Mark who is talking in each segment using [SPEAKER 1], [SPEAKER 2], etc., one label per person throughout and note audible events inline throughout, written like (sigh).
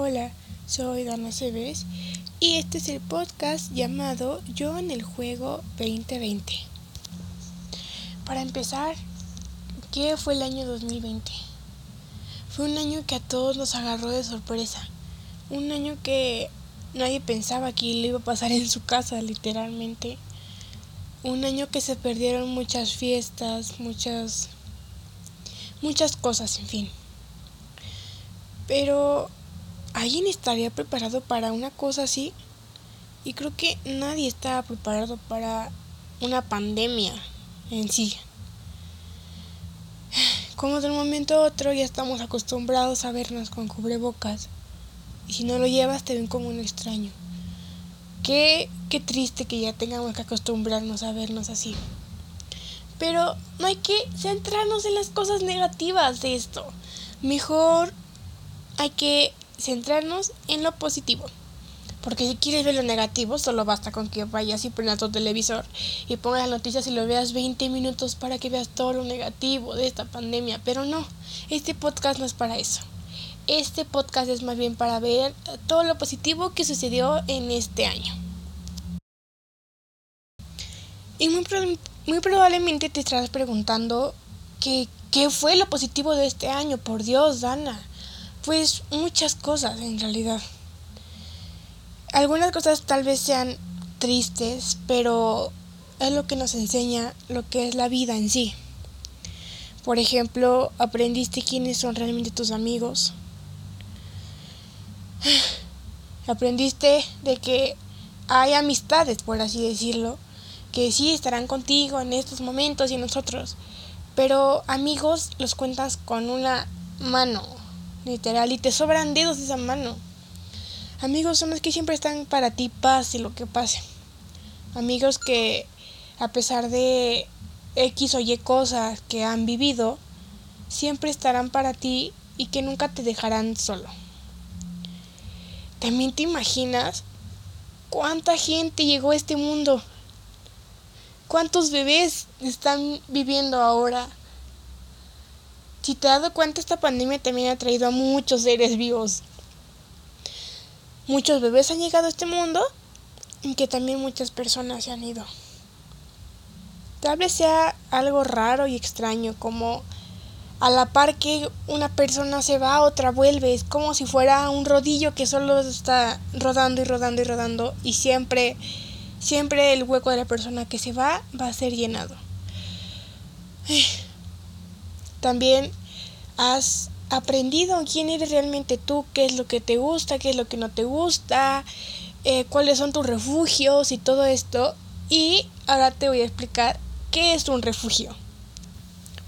[SPEAKER 1] Hola, soy Dana Cebes y este es el podcast llamado Yo en el Juego 2020. Para empezar, ¿qué fue el año 2020? Fue un año que a todos nos agarró de sorpresa. Un año que nadie pensaba que le iba a pasar en su casa, literalmente. Un año que se perdieron muchas fiestas, muchas muchas cosas, en fin. Pero ¿alguien estaría preparado para una cosa así? Y creo que nadie estaba preparado para una pandemia en sí. Como de un momento a otro ya estamos acostumbrados a vernos con cubrebocas. Y si no lo llevas te ven como un extraño. Qué, qué triste que ya tengamos que acostumbrarnos a vernos así. Pero no hay que centrarnos en las cosas negativas de esto. Mejor hay que centrarnos en lo positivo. Porque si quieres ver lo negativo, solo basta con que vayas y prendas tu televisor y pongas las noticias y lo veas 20 minutos para que veas todo lo negativo de esta pandemia. Pero no, este podcast no es para eso. Este podcast es más bien para ver todo lo positivo que sucedió en este año. Y muy, muy probablemente te estarás preguntando qué fue lo positivo de este año. Por Dios, Dana. Pues muchas cosas en realidad. Algunas cosas tal vez sean tristes, pero es lo que nos enseña lo que es la vida en sí. Por ejemplo, aprendiste quiénes son realmente tus amigos. (sighs) Aprendiste de que hay amistades, por así decirlo, que sí estarán contigo en estos momentos y en nosotros. Pero amigos los cuentas con una mano, literal, y te sobran dedos de esa mano. Amigos son los que siempre están para ti, pase lo que pase. Amigos que, a pesar de X o Y cosas que han vivido, siempre estarán para ti y que nunca te dejarán solo. También te imaginas cuánta gente llegó a este mundo ¿Cuántos bebés están viviendo ahora? Si te has dado cuenta, esta pandemia también ha traído a muchos seres vivos. Muchos bebés han llegado a este mundo y que también muchas personas se han ido. Tal vez sea algo raro y extraño, como a la par que una persona se va, otra vuelve. Es como si fuera un rodillo que solo está rodando y rodando y rodando y siempre siempre el hueco de la persona que se va va a ser llenado. También has aprendido quién eres realmente tú, qué es lo que te gusta, qué es lo que no te gusta, eh, cuáles son tus refugios y todo esto. Y ahora te voy a explicar qué es un refugio.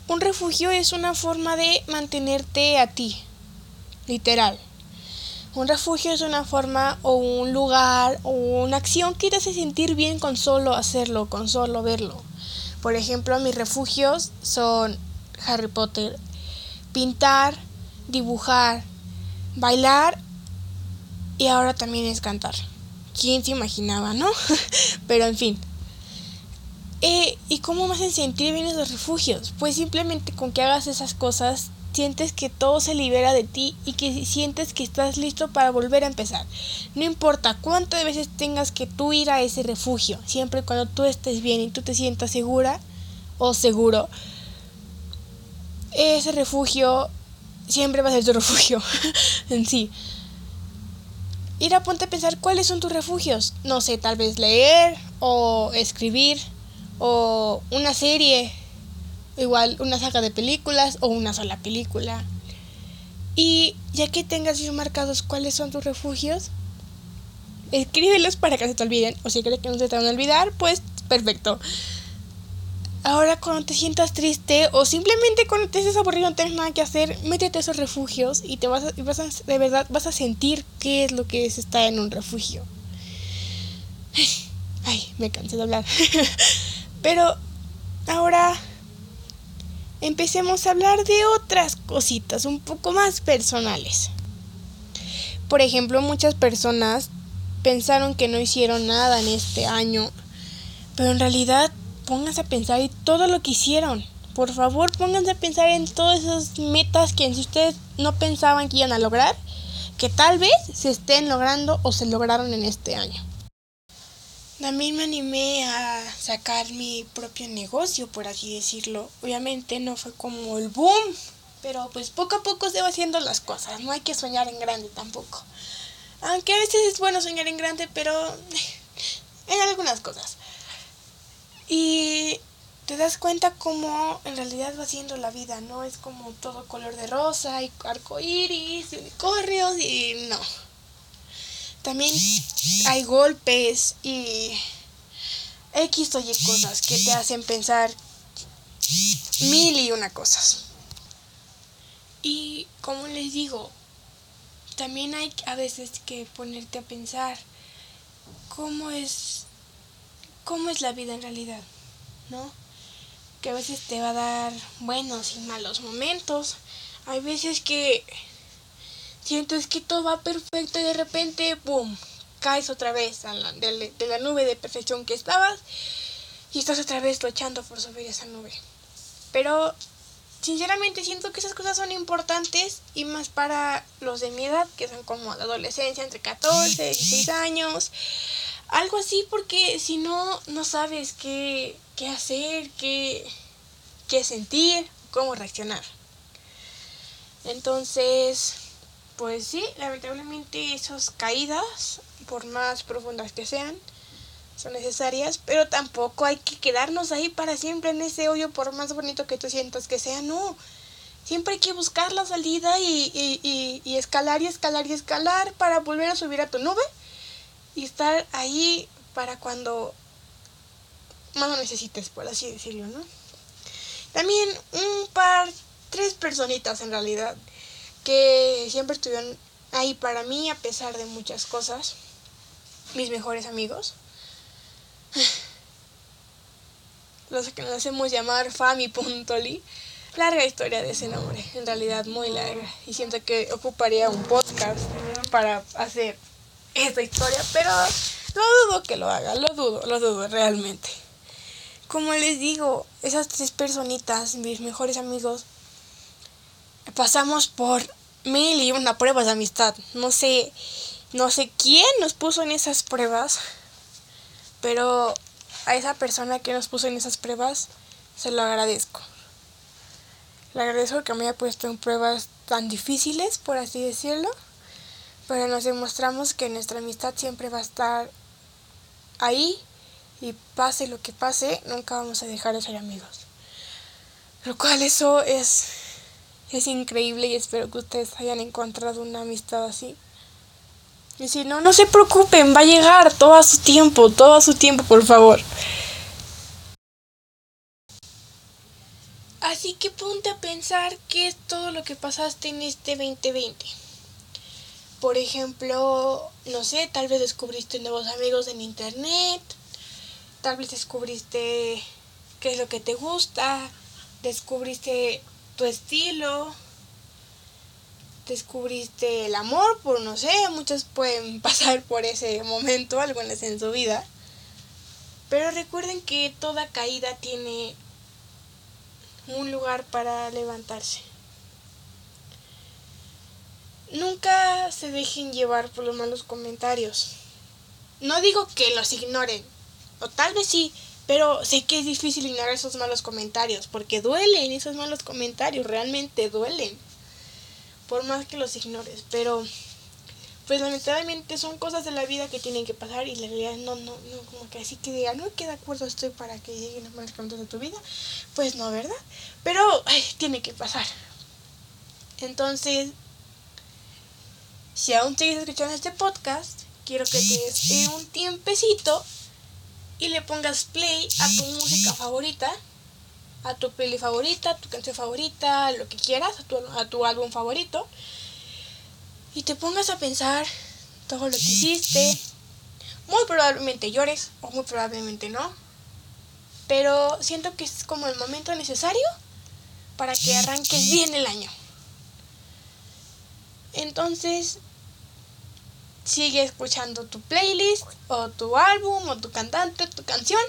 [SPEAKER 1] Un refugio es una forma de mantenerte a ti, literal. Un refugio es una forma o un lugar o una acción que te hace sentir bien con solo hacerlo, con solo verlo. Por ejemplo, mis refugios son Harry Potter, pintar, dibujar, bailar y ahora también es cantar. ¿Quién se imaginaba, no? (laughs) Pero en fin. Eh, ¿Y cómo me hacen sentir bien esos refugios? Pues simplemente con que hagas esas cosas sientes que todo se libera de ti y que sientes que estás listo para volver a empezar. No importa cuántas veces tengas que tú ir a ese refugio, siempre cuando tú estés bien y tú te sientas segura o seguro, ese refugio siempre va a ser tu refugio (laughs) en sí. Ir a ponte a pensar cuáles son tus refugios. No sé, tal vez leer o escribir o una serie igual una saga de películas o una sola película. Y ya que tengas bien marcados cuáles son tus refugios, escríbelos para que se te olviden. O si crees que no se te van a olvidar, pues perfecto. Ahora cuando te sientas triste o simplemente cuando te estés aburrido no tienes nada que hacer, métete a esos refugios y te vas a, vas de verdad vas a sentir qué es lo que es estar en un refugio. (sighs) Ay, me cansé de hablar. (laughs) Pero ahora empecemos a hablar de otras cositas un poco más personales. Por ejemplo, muchas personas pensaron que no hicieron nada en este año, pero en realidad pónganse a pensar en todo lo que hicieron. Por favor, pónganse a pensar en todas esas metas que si ustedes no pensaban que iban a lograr, que tal vez se estén logrando o se lograron en este año. También me animé a sacar mi propio negocio, por así decirlo. Obviamente no fue como el boom, pero pues poco a poco se va haciendo las cosas. No hay que soñar en grande tampoco. Aunque a veces es bueno soñar en grande, pero (laughs) en algunas cosas. Y te das cuenta cómo en realidad va siendo la vida, ¿no? Es como todo color de rosa y arcoíris y unicornios y no. También hay golpes y X o Y cosas que te hacen pensar mil y una cosas. Y como les digo, también hay a veces que ponerte a pensar cómo es cómo es la vida en realidad, ¿no? Que a veces te va a dar buenos y malos momentos. Hay veces que sientes que todo va perfecto y de repente, ¡boom!, caes otra vez de, la nube de perfección que estabas y estás otra vez luchando por subir esa nube. Pero sinceramente siento que esas cosas son importantes y más para los de mi edad, que son como la adolescencia, entre 14 y 16 años. Algo así porque si no, no sabes qué, qué hacer, qué, qué sentir, cómo reaccionar. Entonces, pues sí, lamentablemente esas caídas, por más profundas que sean, son necesarias, pero tampoco hay que quedarnos ahí para siempre en ese hoyo por más bonito que tú sientas que sea, no. Siempre hay que buscar la salida y, y, y, escalar y escalar y escalar para volver a subir a tu nube y estar ahí para cuando más lo necesites, por así decirlo, ¿no? También un par, tres personitas en realidad, que siempre estuvieron ahí para mí a pesar de muchas cosas, mis mejores amigos (sighs) los que nos hacemos llamar Fami.ly. Larga historia de ese nombre, en realidad muy larga. Y siento que ocuparía un podcast para hacer esta historia, pero no dudo que lo haga, lo dudo, lo dudo realmente. Como les digo, esas tres personitas, mis mejores amigos, pasamos por mil y una pruebas de amistad. No sé, no sé quién nos puso en esas pruebas pero a esa persona que nos puso en esas pruebas, se lo agradezco. Le agradezco que me haya puesto en pruebas tan difíciles, por así decirlo, pero nos demostramos que nuestra amistad siempre va a estar ahí y pase lo que pase, nunca vamos a dejar de ser amigos. Lo cual eso es, es increíble y espero que ustedes hayan encontrado una amistad así. Y si no, no se preocupen, va a llegar todo a su tiempo, todo a su tiempo, por favor. Así que ponte a pensar qué es todo lo que pasaste en este 2020. Por ejemplo, no sé, tal vez descubriste nuevos amigos en internet, tal vez descubriste qué es lo que te gusta, descubriste tu estilo, descubriste el amor, por no sé, muchos pueden (laughs) pasar por ese momento, algunas en su vida. Pero recuerden que toda caída tiene un lugar para levantarse. Nunca se dejen llevar por los malos comentarios. No digo que los ignoren, o tal vez sí, pero sé que es difícil ignorar esos malos comentarios, porque duelen esos malos comentarios, realmente duelen por más que los ignores, pero pues lamentablemente son cosas de la vida que tienen que pasar y la realidad no, no, no, como que así que diga, no, que de acuerdo estoy para que lleguen los malos comentarios de tu vida, pues no, ¿verdad? Pero ay, tiene que pasar. Entonces, si aún sigues escuchando este podcast, quiero que te des un tiempecito y le pongas play a tu música favorita a tu peli favorita, a tu canción favorita, lo que quieras, a tu, a tu álbum favorito. Y te pongas a pensar todo lo que hiciste. Muy probablemente llores o muy probablemente no. Pero siento que es como el momento necesario para que arranques bien el año. Entonces, sigue escuchando tu playlist o tu álbum o tu cantante, tu canción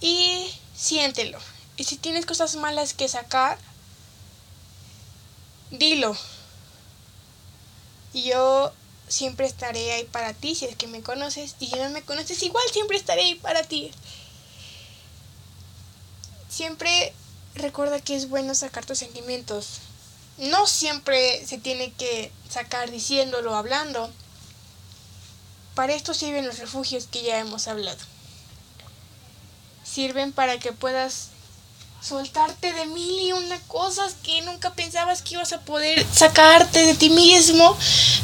[SPEAKER 1] y siéntelo. Y si tienes cosas malas que sacar, dilo. Y yo siempre estaré ahí para ti si es que me conoces. Y si no me conoces, igual siempre estaré ahí para ti. Siempre recuerda que es bueno sacar tus sentimientos. No siempre se tiene que sacar diciéndolo, hablando. Para esto sirven los refugios que ya hemos hablado. Sirven para que puedas soltarte de mil y una cosas que nunca pensabas que ibas a poder sacarte de ti mismo,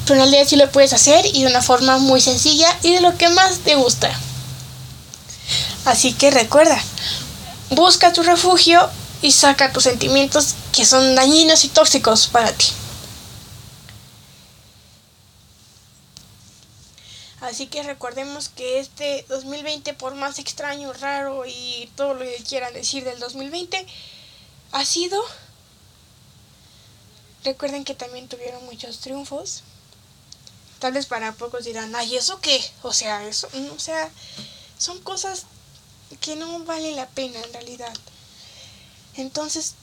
[SPEAKER 1] pero en realidad sí lo puedes hacer y de una forma muy sencilla y de lo que más te gusta. Así que recuerda, busca tu refugio y saca tus sentimientos que son dañinos y tóxicos para ti. Así que recordemos que este 2020, por más extraño, raro y todo lo que quieran decir del 2020, ha sido... Recuerden que también tuvieron muchos triunfos. Tal vez para pocos dirán, ay, ¿eso qué? O sea, eso, o sea, son cosas que no valen la pena en realidad. Entonces,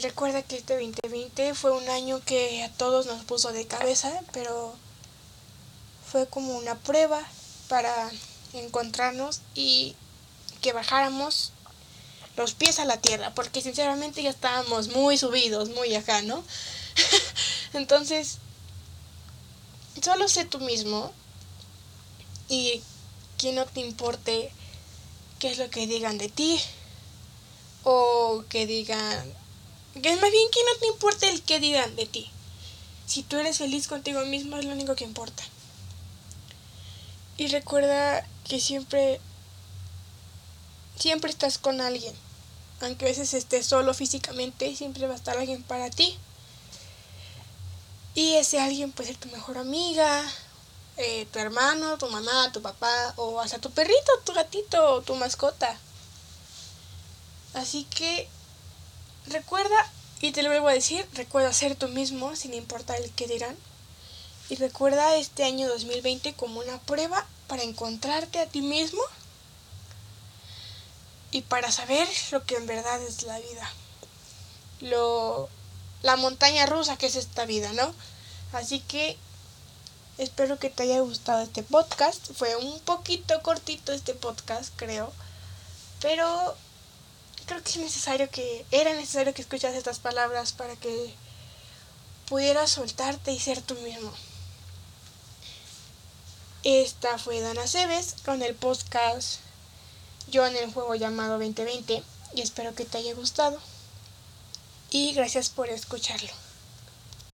[SPEAKER 1] recuerda que este 2020 fue un año que a todos nos puso de cabeza, pero fue como una prueba para encontrarnos y que bajáramos los pies a la tierra, porque sinceramente ya estábamos muy subidos, muy acá, ¿no? (laughs) Entonces, solo sé tú mismo y que no te importe qué es lo que digan de ti, o que digan, que es más bien que no te importe el que digan de ti. Si tú eres feliz contigo mismo es lo único que importa. Y recuerda que siempre, siempre estás con alguien. Aunque a veces estés solo físicamente, siempre va a estar alguien para ti. Y ese alguien puede ser tu mejor amiga, eh, tu hermano, tu mamá, tu papá, o hasta tu perrito, tu gatito, tu mascota. Así que recuerda, y te lo vuelvo a decir, recuerda ser tú mismo sin importar el que dirán. Y recuerda este año 2020 como una prueba para encontrarte a ti mismo y para saber lo que en verdad es la vida. Lo la montaña rusa que es esta vida, ¿no? Así que espero que te haya gustado este podcast. Fue un poquito cortito este podcast, creo. Pero creo que es necesario que, era necesario que escuchas estas palabras para que pudieras soltarte y ser tú mismo. Esta fue Dana Cebes con el podcast Yo en el juego llamado 2020 y espero que te haya gustado. Y gracias por escucharlo.